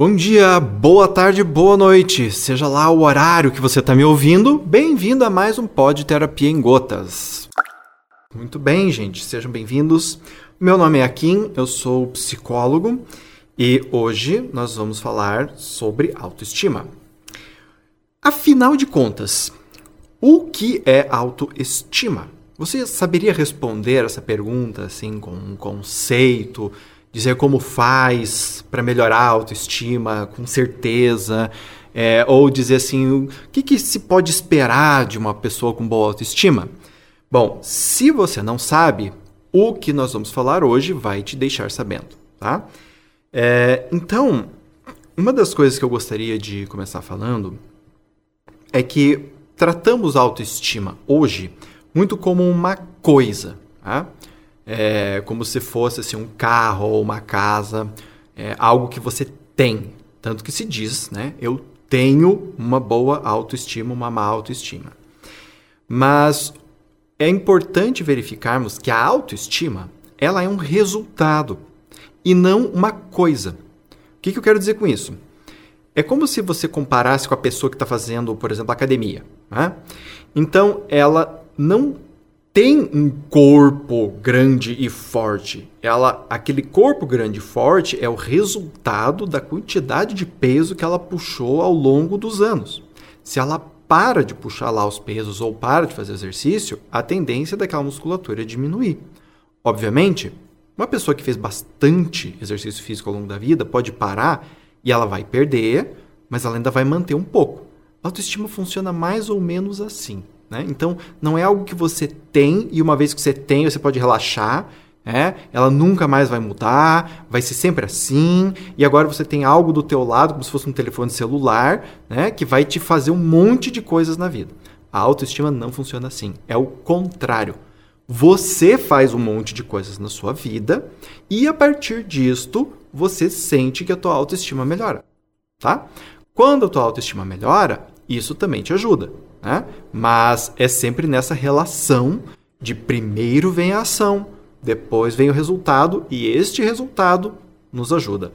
Bom dia, boa tarde, boa noite. Seja lá o horário que você está me ouvindo, bem-vindo a mais um Pod Terapia em Gotas. Muito bem, gente, sejam bem-vindos. Meu nome é Akin, eu sou psicólogo e hoje nós vamos falar sobre autoestima. Afinal de contas, o que é autoestima? Você saberia responder essa pergunta assim com um conceito? Dizer como faz para melhorar a autoestima com certeza, é, ou dizer assim, o que, que se pode esperar de uma pessoa com boa autoestima? Bom, se você não sabe, o que nós vamos falar hoje vai te deixar sabendo, tá? É, então, uma das coisas que eu gostaria de começar falando é que tratamos a autoestima hoje muito como uma coisa, tá? É, como se fosse assim, um carro ou uma casa, é, algo que você tem. Tanto que se diz, né? Eu tenho uma boa autoestima, uma má autoestima. Mas é importante verificarmos que a autoestima ela é um resultado e não uma coisa. O que, que eu quero dizer com isso? É como se você comparasse com a pessoa que está fazendo, por exemplo, academia. Né? Então, ela não tem um corpo grande e forte. Ela, aquele corpo grande e forte é o resultado da quantidade de peso que ela puxou ao longo dos anos. Se ela para de puxar lá os pesos ou para de fazer exercício, a tendência daquela musculatura é diminuir. Obviamente, uma pessoa que fez bastante exercício físico ao longo da vida pode parar e ela vai perder, mas ela ainda vai manter um pouco. A autoestima funciona mais ou menos assim. Né? Então, não é algo que você tem e uma vez que você tem, você pode relaxar. Né? Ela nunca mais vai mudar, vai ser sempre assim. E agora você tem algo do teu lado, como se fosse um telefone celular, né? que vai te fazer um monte de coisas na vida. A autoestima não funciona assim. É o contrário. Você faz um monte de coisas na sua vida e a partir disto você sente que a tua autoestima melhora, tá? Quando a tua autoestima melhora, isso também te ajuda. Né? Mas é sempre nessa relação de primeiro vem a ação, depois vem o resultado e este resultado nos ajuda.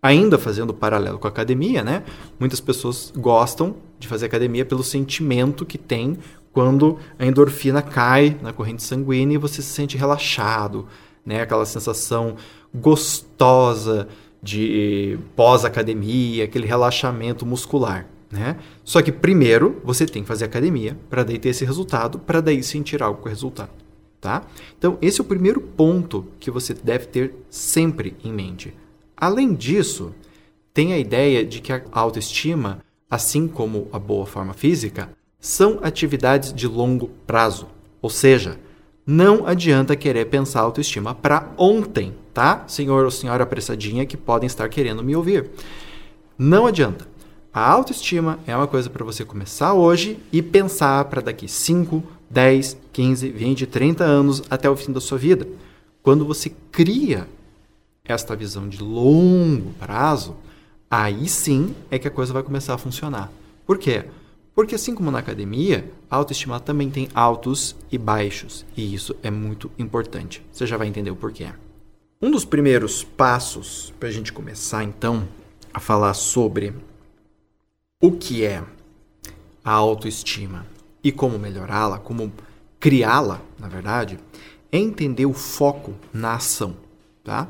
Ainda fazendo paralelo com a academia, né? Muitas pessoas gostam de fazer academia pelo sentimento que tem quando a endorfina cai na corrente sanguínea e você se sente relaxado, né? Aquela sensação gostosa de pós-academia, aquele relaxamento muscular. Né? Só que primeiro você tem que fazer academia para daí ter esse resultado, para daí sentir algo com o resultado. Tá? Então, esse é o primeiro ponto que você deve ter sempre em mente. Além disso, tem a ideia de que a autoestima, assim como a boa forma física, são atividades de longo prazo. Ou seja, não adianta querer pensar autoestima para ontem, tá? Senhor ou senhora apressadinha que podem estar querendo me ouvir. Não adianta. A autoestima é uma coisa para você começar hoje e pensar para daqui 5, 10, 15, 20, 30 anos até o fim da sua vida. Quando você cria esta visão de longo prazo, aí sim é que a coisa vai começar a funcionar. Por quê? Porque assim como na academia, a autoestima também tem altos e baixos, e isso é muito importante. Você já vai entender o porquê. Um dos primeiros passos para a gente começar então a falar sobre o que é a autoestima e como melhorá-la, como criá-la, na verdade, é entender o foco na ação, tá?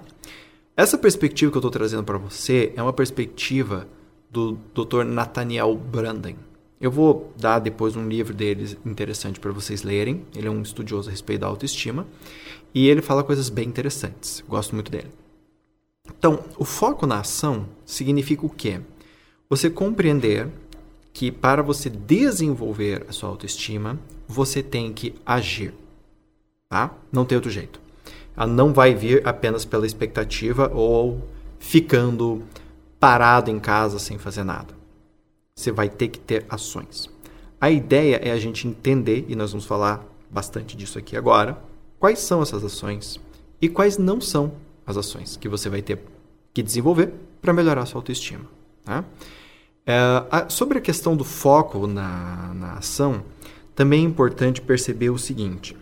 Essa perspectiva que eu estou trazendo para você é uma perspectiva do Dr. Nathaniel Branden. Eu vou dar depois um livro dele interessante para vocês lerem. Ele é um estudioso a respeito da autoestima e ele fala coisas bem interessantes. Gosto muito dele. Então, o foco na ação significa o quê? Você compreender que para você desenvolver a sua autoestima, você tem que agir. Tá? Não tem outro jeito. Ela não vai vir apenas pela expectativa ou ficando parado em casa sem fazer nada. Você vai ter que ter ações. A ideia é a gente entender, e nós vamos falar bastante disso aqui agora, quais são essas ações e quais não são as ações que você vai ter que desenvolver para melhorar a sua autoestima. Tá? É, sobre a questão do foco na, na ação, também é importante perceber o seguinte: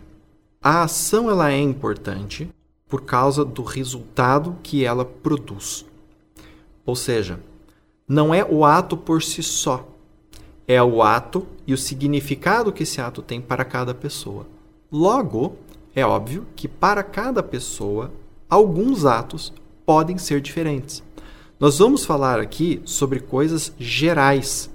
a ação ela é importante por causa do resultado que ela produz. Ou seja, não é o ato por si só. É o ato e o significado que esse ato tem para cada pessoa. Logo, é óbvio que para cada pessoa, alguns atos podem ser diferentes. Nós vamos falar aqui sobre coisas gerais.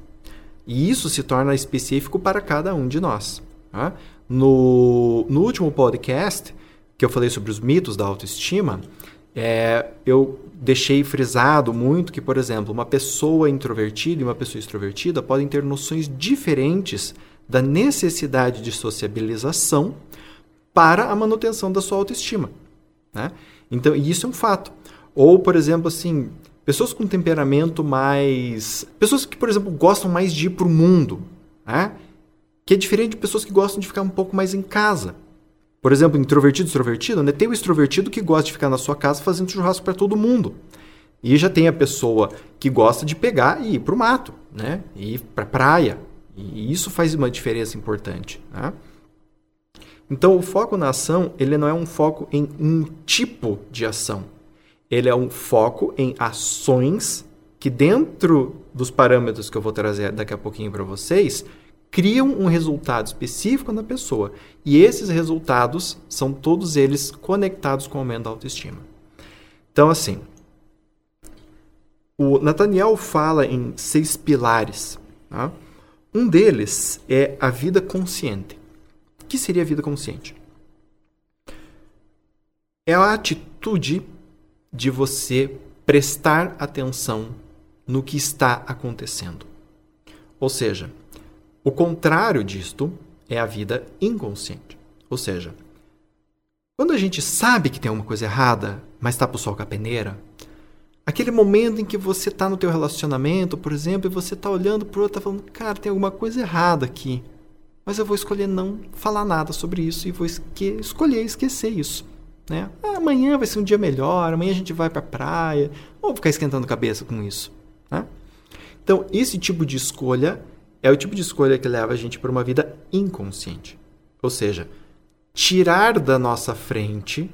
E isso se torna específico para cada um de nós. Tá? No, no último podcast, que eu falei sobre os mitos da autoestima, é, eu deixei frisado muito que, por exemplo, uma pessoa introvertida e uma pessoa extrovertida podem ter noções diferentes da necessidade de sociabilização para a manutenção da sua autoestima. Né? Então, isso é um fato. Ou, por exemplo, assim, pessoas com temperamento mais. Pessoas que, por exemplo, gostam mais de ir para o mundo, né? que é diferente de pessoas que gostam de ficar um pouco mais em casa. Por exemplo, introvertido extrovertido, né? tem o extrovertido que gosta de ficar na sua casa fazendo churrasco para todo mundo. E já tem a pessoa que gosta de pegar e ir para o mato, né? E ir para a praia. E isso faz uma diferença importante. Né? Então, o foco na ação, ele não é um foco em um tipo de ação. Ele é um foco em ações que, dentro dos parâmetros que eu vou trazer daqui a pouquinho para vocês, criam um resultado específico na pessoa. E esses resultados são todos eles conectados com o aumento da autoestima. Então, assim, o Nathaniel fala em seis pilares. Tá? Um deles é a vida consciente. O que seria a vida consciente? É a atitude de você prestar atenção no que está acontecendo. Ou seja, o contrário disto é a vida inconsciente. Ou seja, quando a gente sabe que tem alguma coisa errada, mas está pro sol com a peneira, aquele momento em que você está no teu relacionamento, por exemplo, e você está olhando pro outro, tá falando, cara, tem alguma coisa errada aqui, mas eu vou escolher não falar nada sobre isso e vou esque escolher esquecer isso. Né? Ah, amanhã vai ser um dia melhor, amanhã a gente vai para a praia, ou ficar esquentando cabeça com isso. Né? Então, esse tipo de escolha é o tipo de escolha que leva a gente para uma vida inconsciente. Ou seja, tirar da nossa frente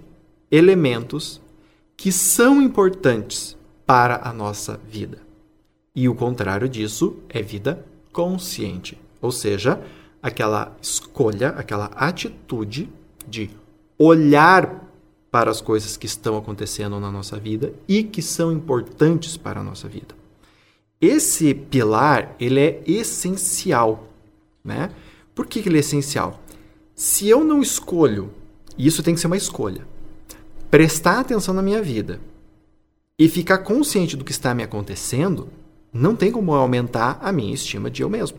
elementos que são importantes para a nossa vida. E o contrário disso é vida consciente. Ou seja, aquela escolha, aquela atitude de olhar para as coisas que estão acontecendo na nossa vida e que são importantes para a nossa vida. Esse pilar, ele é essencial, né? Por que, ele é essencial? Se eu não escolho, e isso tem que ser uma escolha, prestar atenção na minha vida e ficar consciente do que está me acontecendo, não tem como aumentar a minha estima de eu mesmo.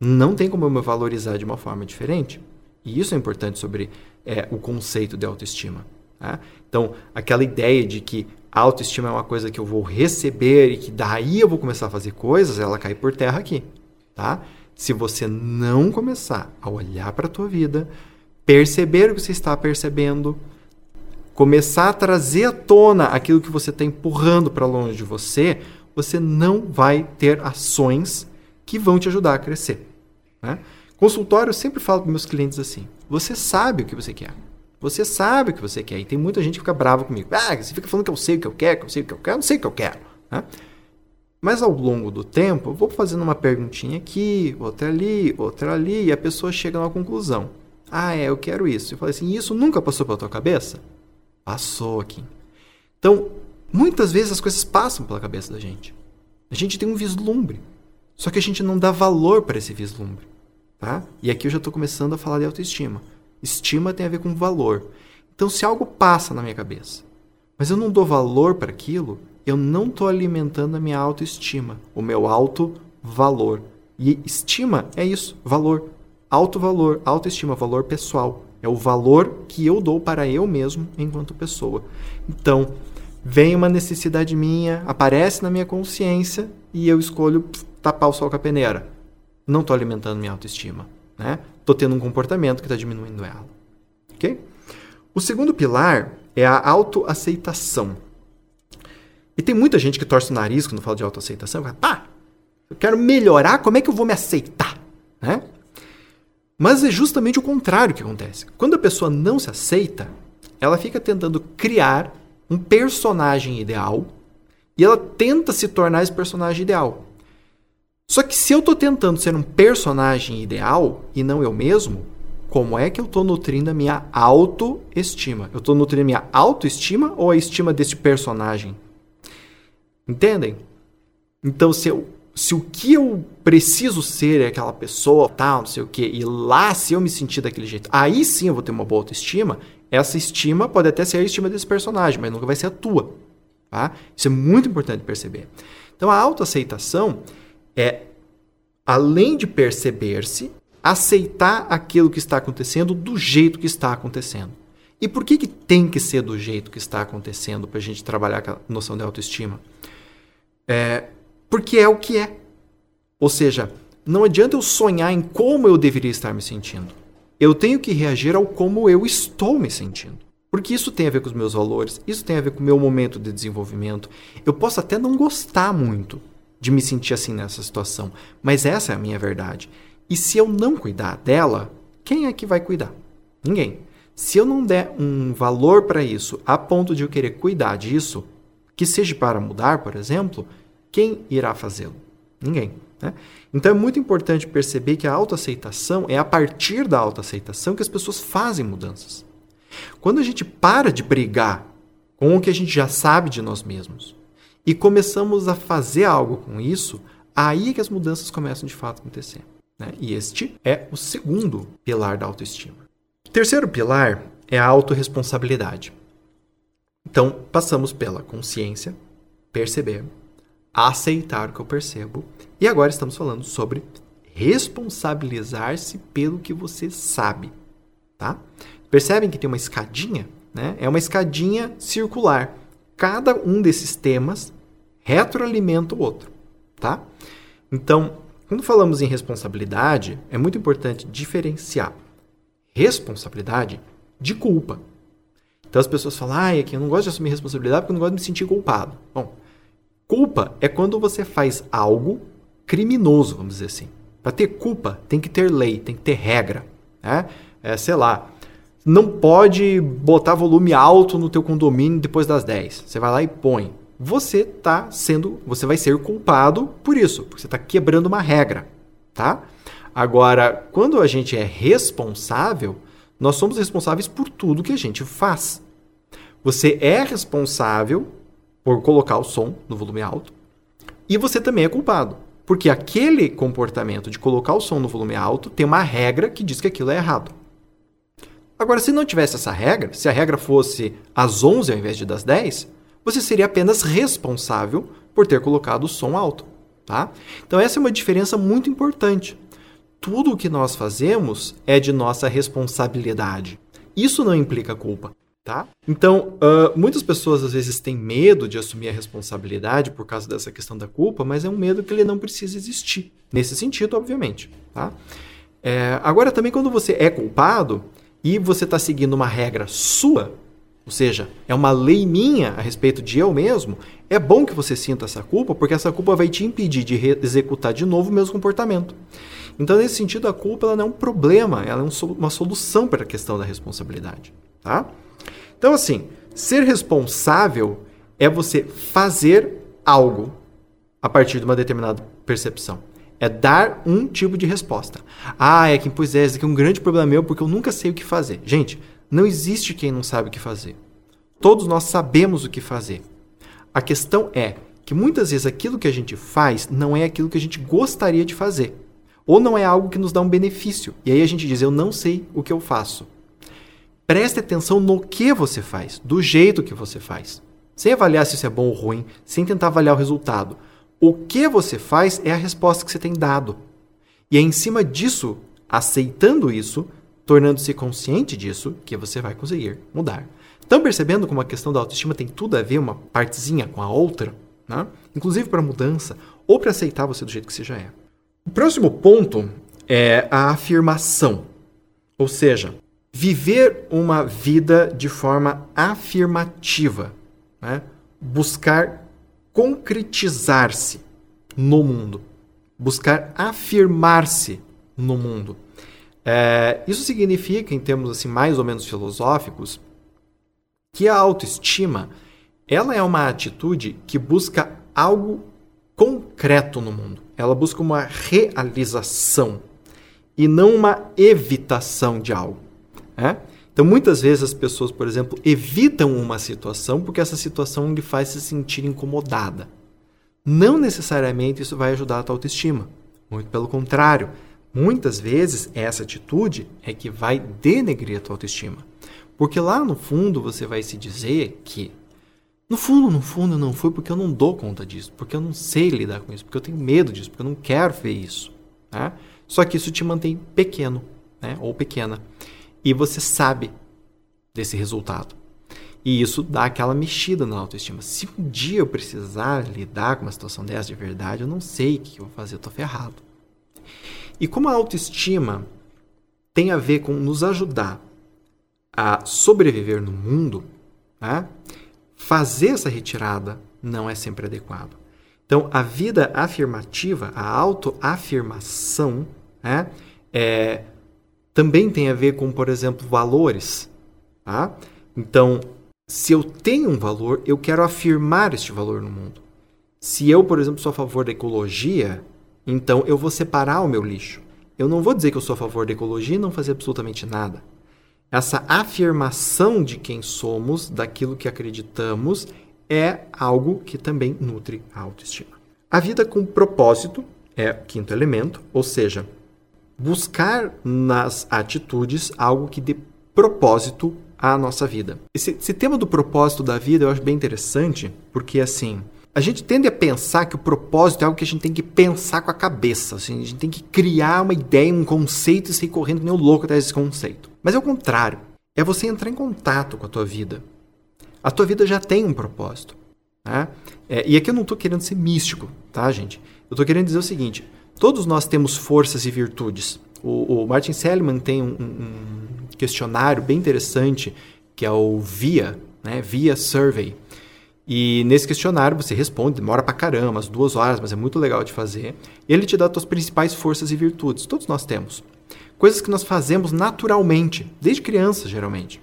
Não tem como eu me valorizar de uma forma diferente. E isso é importante sobre é, o conceito de autoestima. Tá? Então, aquela ideia de que autoestima é uma coisa que eu vou receber e que daí eu vou começar a fazer coisas, ela cai por terra aqui, tá? Se você não começar a olhar para a tua vida, perceber o que você está percebendo, começar a trazer à tona aquilo que você está empurrando para longe de você, você não vai ter ações que vão te ajudar a crescer. Né? Consultório, eu sempre falo para meus clientes assim: você sabe o que você quer. Você sabe o que você quer. E tem muita gente que fica brava comigo. Ah, você fica falando que eu sei o que eu quero, que eu sei o que eu quero. Não sei o que eu quero. Né? Mas ao longo do tempo, eu vou fazendo uma perguntinha aqui, outra ali, outra ali, e a pessoa chega numa conclusão. Ah, é, eu quero isso. Eu falei assim, isso nunca passou pela tua cabeça? Passou aqui. Então, muitas vezes as coisas passam pela cabeça da gente. A gente tem um vislumbre. Só que a gente não dá valor para esse vislumbre. Tá? E aqui eu já estou começando a falar de autoestima. Estima tem a ver com valor. Então, se algo passa na minha cabeça, mas eu não dou valor para aquilo, eu não estou alimentando a minha autoestima, o meu alto valor. E estima é isso, valor. Alto valor, autoestima, valor pessoal. É o valor que eu dou para eu mesmo enquanto pessoa. Então, vem uma necessidade minha, aparece na minha consciência e eu escolho tapar o sol com a peneira. Não estou alimentando minha autoestima. Né? Estou tendo um comportamento que está diminuindo ela. Ok? O segundo pilar é a autoaceitação. E tem muita gente que torce o nariz quando fala de autoaceitação. Fala, pá, eu quero melhorar, como é que eu vou me aceitar? Né? Mas é justamente o contrário que acontece. Quando a pessoa não se aceita, ela fica tentando criar um personagem ideal E ela tenta se tornar esse personagem ideal. Só que se eu estou tentando ser um personagem ideal e não eu mesmo, como é que eu estou nutrindo a minha autoestima? Eu estou nutrindo a minha autoestima ou a estima deste personagem? Entendem? Então, se, eu, se o que eu preciso ser é aquela pessoa, tal, não sei o quê, e lá, se eu me sentir daquele jeito, aí sim eu vou ter uma boa autoestima, essa estima pode até ser a estima desse personagem, mas nunca vai ser a tua. Tá? Isso é muito importante perceber. Então, a autoaceitação é, além de perceber-se, aceitar aquilo que está acontecendo do jeito que está acontecendo. E por que, que tem que ser do jeito que está acontecendo para a gente trabalhar a noção de autoestima? É, porque é o que é. Ou seja, não adianta eu sonhar em como eu deveria estar me sentindo. Eu tenho que reagir ao como eu estou me sentindo. Porque isso tem a ver com os meus valores, isso tem a ver com o meu momento de desenvolvimento. Eu posso até não gostar muito de me sentir assim nessa situação, mas essa é a minha verdade. E se eu não cuidar dela, quem é que vai cuidar? Ninguém. Se eu não der um valor para isso a ponto de eu querer cuidar disso, que seja para mudar, por exemplo, quem irá fazê-lo? Ninguém. Né? Então é muito importante perceber que a autoaceitação é a partir da autoaceitação que as pessoas fazem mudanças. Quando a gente para de brigar com o que a gente já sabe de nós mesmos e começamos a fazer algo com isso, aí é que as mudanças começam de fato a acontecer. Né? E este é o segundo pilar da autoestima. O terceiro pilar é a autorresponsabilidade. Então, passamos pela consciência, perceber, aceitar o que eu percebo, e agora estamos falando sobre responsabilizar-se pelo que você sabe, tá? Percebem que tem uma escadinha, né? É uma escadinha circular. Cada um desses temas retroalimenta o outro, tá? Então, quando falamos em responsabilidade, é muito importante diferenciar responsabilidade de culpa. Então as pessoas falam, ah, aqui eu não gosto de assumir responsabilidade porque eu não gosto de me sentir culpado. Bom, culpa é quando você faz algo criminoso, vamos dizer assim. Para ter culpa, tem que ter lei, tem que ter regra. Né? É, sei lá, não pode botar volume alto no teu condomínio depois das 10. Você vai lá e põe. Você tá sendo, você vai ser culpado por isso, porque você está quebrando uma regra, tá? Agora, quando a gente é responsável, nós somos responsáveis por tudo que a gente faz. Você é responsável por colocar o som no volume alto e você também é culpado. Porque aquele comportamento de colocar o som no volume alto tem uma regra que diz que aquilo é errado. Agora, se não tivesse essa regra, se a regra fosse às 11 ao invés de das 10, você seria apenas responsável por ter colocado o som alto. Tá? Então, essa é uma diferença muito importante tudo o que nós fazemos é de nossa responsabilidade. Isso não implica culpa. Tá? Então, uh, muitas pessoas às vezes têm medo de assumir a responsabilidade por causa dessa questão da culpa, mas é um medo que ele não precisa existir. Nesse sentido, obviamente. Tá? É, agora, também, quando você é culpado e você está seguindo uma regra sua, ou seja, é uma lei minha a respeito de eu mesmo, é bom que você sinta essa culpa, porque essa culpa vai te impedir de executar de novo o mesmo comportamento. Então, nesse sentido, a culpa ela não é um problema, ela é uma solução para a questão da responsabilidade. Tá? Então, assim, ser responsável é você fazer algo a partir de uma determinada percepção. É dar um tipo de resposta. Ah, é que, pois é, esse aqui é um grande problema meu porque eu nunca sei o que fazer. Gente, não existe quem não sabe o que fazer. Todos nós sabemos o que fazer. A questão é que muitas vezes aquilo que a gente faz não é aquilo que a gente gostaria de fazer. Ou não é algo que nos dá um benefício. E aí a gente diz: eu não sei o que eu faço. Preste atenção no que você faz, do jeito que você faz. Sem avaliar se isso é bom ou ruim, sem tentar avaliar o resultado. O que você faz é a resposta que você tem dado. E é em cima disso, aceitando isso, tornando-se consciente disso, que você vai conseguir mudar. Estão percebendo como a questão da autoestima tem tudo a ver uma partezinha com a outra? Né? Inclusive para mudança ou para aceitar você do jeito que você já é. O próximo ponto é a afirmação. Ou seja, viver uma vida de forma afirmativa. Né? Buscar concretizar-se no mundo. Buscar afirmar-se no mundo. É, isso significa, em termos assim mais ou menos filosóficos, que a autoestima ela é uma atitude que busca algo concreto no mundo. Ela busca uma realização e não uma evitação de algo. Né? Então, muitas vezes as pessoas, por exemplo, evitam uma situação porque essa situação lhe faz se sentir incomodada. Não necessariamente isso vai ajudar a tua autoestima. Muito pelo contrário. Muitas vezes essa atitude é que vai denegrir a tua autoestima. Porque lá no fundo você vai se dizer que no fundo, no fundo, não foi porque eu não dou conta disso, porque eu não sei lidar com isso, porque eu tenho medo disso, porque eu não quero ver isso. Né? Só que isso te mantém pequeno, né? ou pequena. E você sabe desse resultado. E isso dá aquela mexida na autoestima. Se um dia eu precisar lidar com uma situação dessa de verdade, eu não sei o que eu vou fazer, eu estou ferrado. E como a autoestima tem a ver com nos ajudar a sobreviver no mundo, né? fazer essa retirada não é sempre adequado. Então, a vida afirmativa, a autoafirmação, né, é, também tem a ver com, por exemplo, valores. Tá? Então, se eu tenho um valor, eu quero afirmar este valor no mundo. Se eu, por exemplo, sou a favor da ecologia, então eu vou separar o meu lixo. Eu não vou dizer que eu sou a favor da ecologia e não fazer absolutamente nada. Essa afirmação de quem somos, daquilo que acreditamos, é algo que também nutre a autoestima. A vida com propósito é o quinto elemento, ou seja, buscar nas atitudes algo que dê propósito à nossa vida. Esse, esse tema do propósito da vida eu acho bem interessante, porque assim, a gente tende a pensar que o propósito é algo que a gente tem que pensar com a cabeça. Assim, a gente tem que criar uma ideia, um conceito e sair correndo nem o louco atrás desse conceito. Mas é o contrário. É você entrar em contato com a tua vida. A tua vida já tem um propósito. Né? É, e aqui eu não estou querendo ser místico, tá, gente? Eu estou querendo dizer o seguinte: todos nós temos forças e virtudes. O, o Martin Seligman tem um, um, questionário bem interessante que é o VIA, né? VIA Survey e nesse questionário você responde, demora pra caramba, umas duas horas, mas é muito legal de fazer. Ele te dá as suas principais forças e virtudes. Todos nós temos. Coisas que nós fazemos naturalmente, desde criança, geralmente.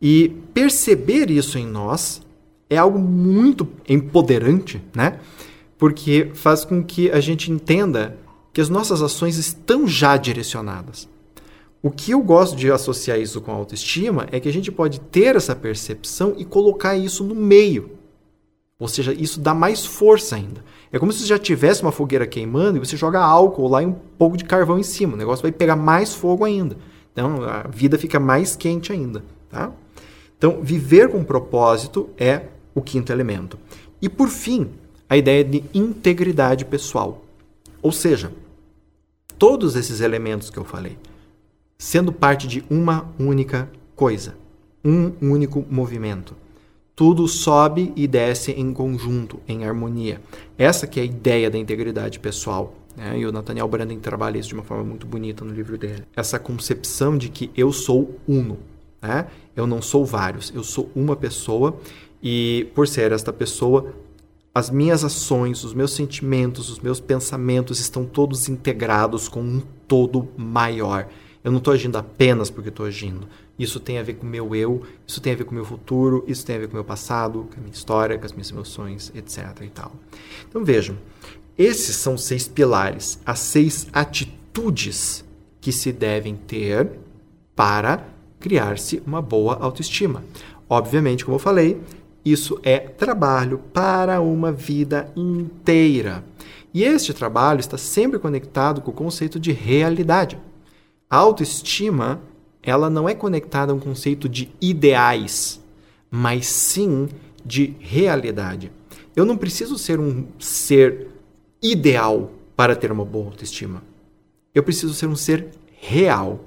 E perceber isso em nós é algo muito empoderante, né? Porque faz com que a gente entenda que as nossas ações estão já direcionadas. O que eu gosto de associar isso com autoestima é que a gente pode ter essa percepção e colocar isso no meio. Ou seja, isso dá mais força ainda. É como se já tivesse uma fogueira queimando e você joga álcool lá e um pouco de carvão em cima. O negócio vai pegar mais fogo ainda. Então a vida fica mais quente ainda. Tá? Então, viver com propósito é o quinto elemento. E por fim, a ideia de integridade pessoal. Ou seja, todos esses elementos que eu falei sendo parte de uma única coisa, um único movimento. Tudo sobe e desce em conjunto, em harmonia. Essa que é a ideia da integridade pessoal. Né? E o Nathaniel Branden trabalha isso de uma forma muito bonita no livro dele. Essa concepção de que eu sou uno. Né? Eu não sou vários, eu sou uma pessoa e por ser esta pessoa, as minhas ações, os meus sentimentos, os meus pensamentos estão todos integrados com um todo maior. Eu não estou agindo apenas porque estou agindo. Isso tem a ver com o meu eu, isso tem a ver com o meu futuro, isso tem a ver com o meu passado, com a minha história, com as minhas emoções, etc. e tal. Então vejam, esses são seis pilares, as seis atitudes que se devem ter para criar-se uma boa autoestima. Obviamente, como eu falei, isso é trabalho para uma vida inteira. E este trabalho está sempre conectado com o conceito de realidade. A autoestima, ela não é conectada a um conceito de ideais, mas sim de realidade. Eu não preciso ser um ser ideal para ter uma boa autoestima. Eu preciso ser um ser real.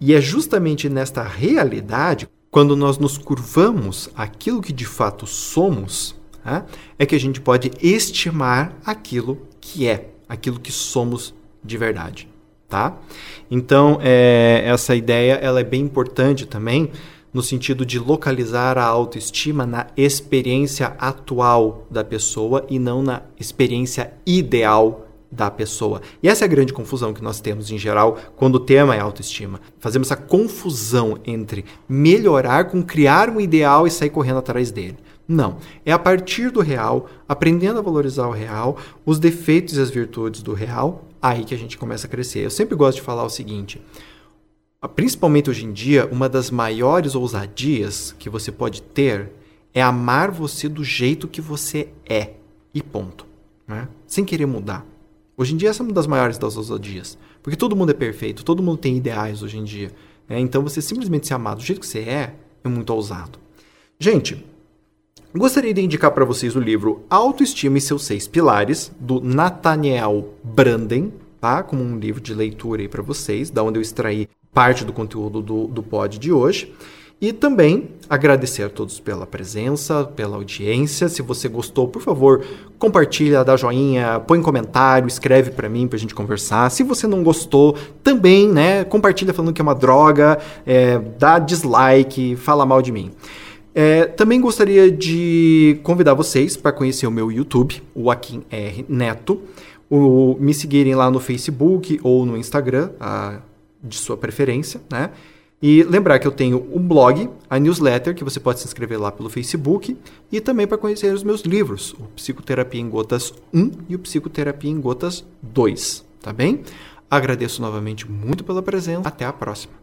E é justamente nesta realidade, quando nós nos curvamos aquilo que de fato somos, né, é que a gente pode estimar aquilo que é, aquilo que somos de verdade tá? Então, é, essa ideia ela é bem importante também no sentido de localizar a autoestima na experiência atual da pessoa e não na experiência ideal da pessoa. E essa é a grande confusão que nós temos em geral quando o tema é autoestima. Fazemos essa confusão entre melhorar com criar um ideal e sair correndo atrás dele. Não. É a partir do real, aprendendo a valorizar o real, os defeitos e as virtudes do real, aí que a gente começa a crescer. Eu sempre gosto de falar o seguinte: principalmente hoje em dia, uma das maiores ousadias que você pode ter é amar você do jeito que você é. E ponto. Né? Sem querer mudar. Hoje em dia, essa é uma das maiores das ousadias. Porque todo mundo é perfeito, todo mundo tem ideais hoje em dia. Né? Então, você simplesmente se amar do jeito que você é, é muito ousado. Gente, gostaria de indicar para vocês o livro Autoestima e seus Seis Pilares, do Nathaniel Branden, tá? como um livro de leitura aí para vocês, da onde eu extraí parte do conteúdo do, do pod de hoje. E também agradecer a todos pela presença, pela audiência. Se você gostou, por favor, compartilha, dá joinha, põe comentário, escreve para mim para a gente conversar. Se você não gostou, também, né, compartilha falando que é uma droga, é, dá dislike, fala mal de mim. É, também gostaria de convidar vocês para conhecer o meu YouTube, o Akin R Neto, o, me seguirem lá no Facebook ou no Instagram, a, de sua preferência, né? E lembrar que eu tenho um blog, a newsletter, que você pode se inscrever lá pelo Facebook, e também para conhecer os meus livros, o Psicoterapia em Gotas 1 e o Psicoterapia em Gotas 2, tá bem? Agradeço novamente muito pela presença. Até a próxima.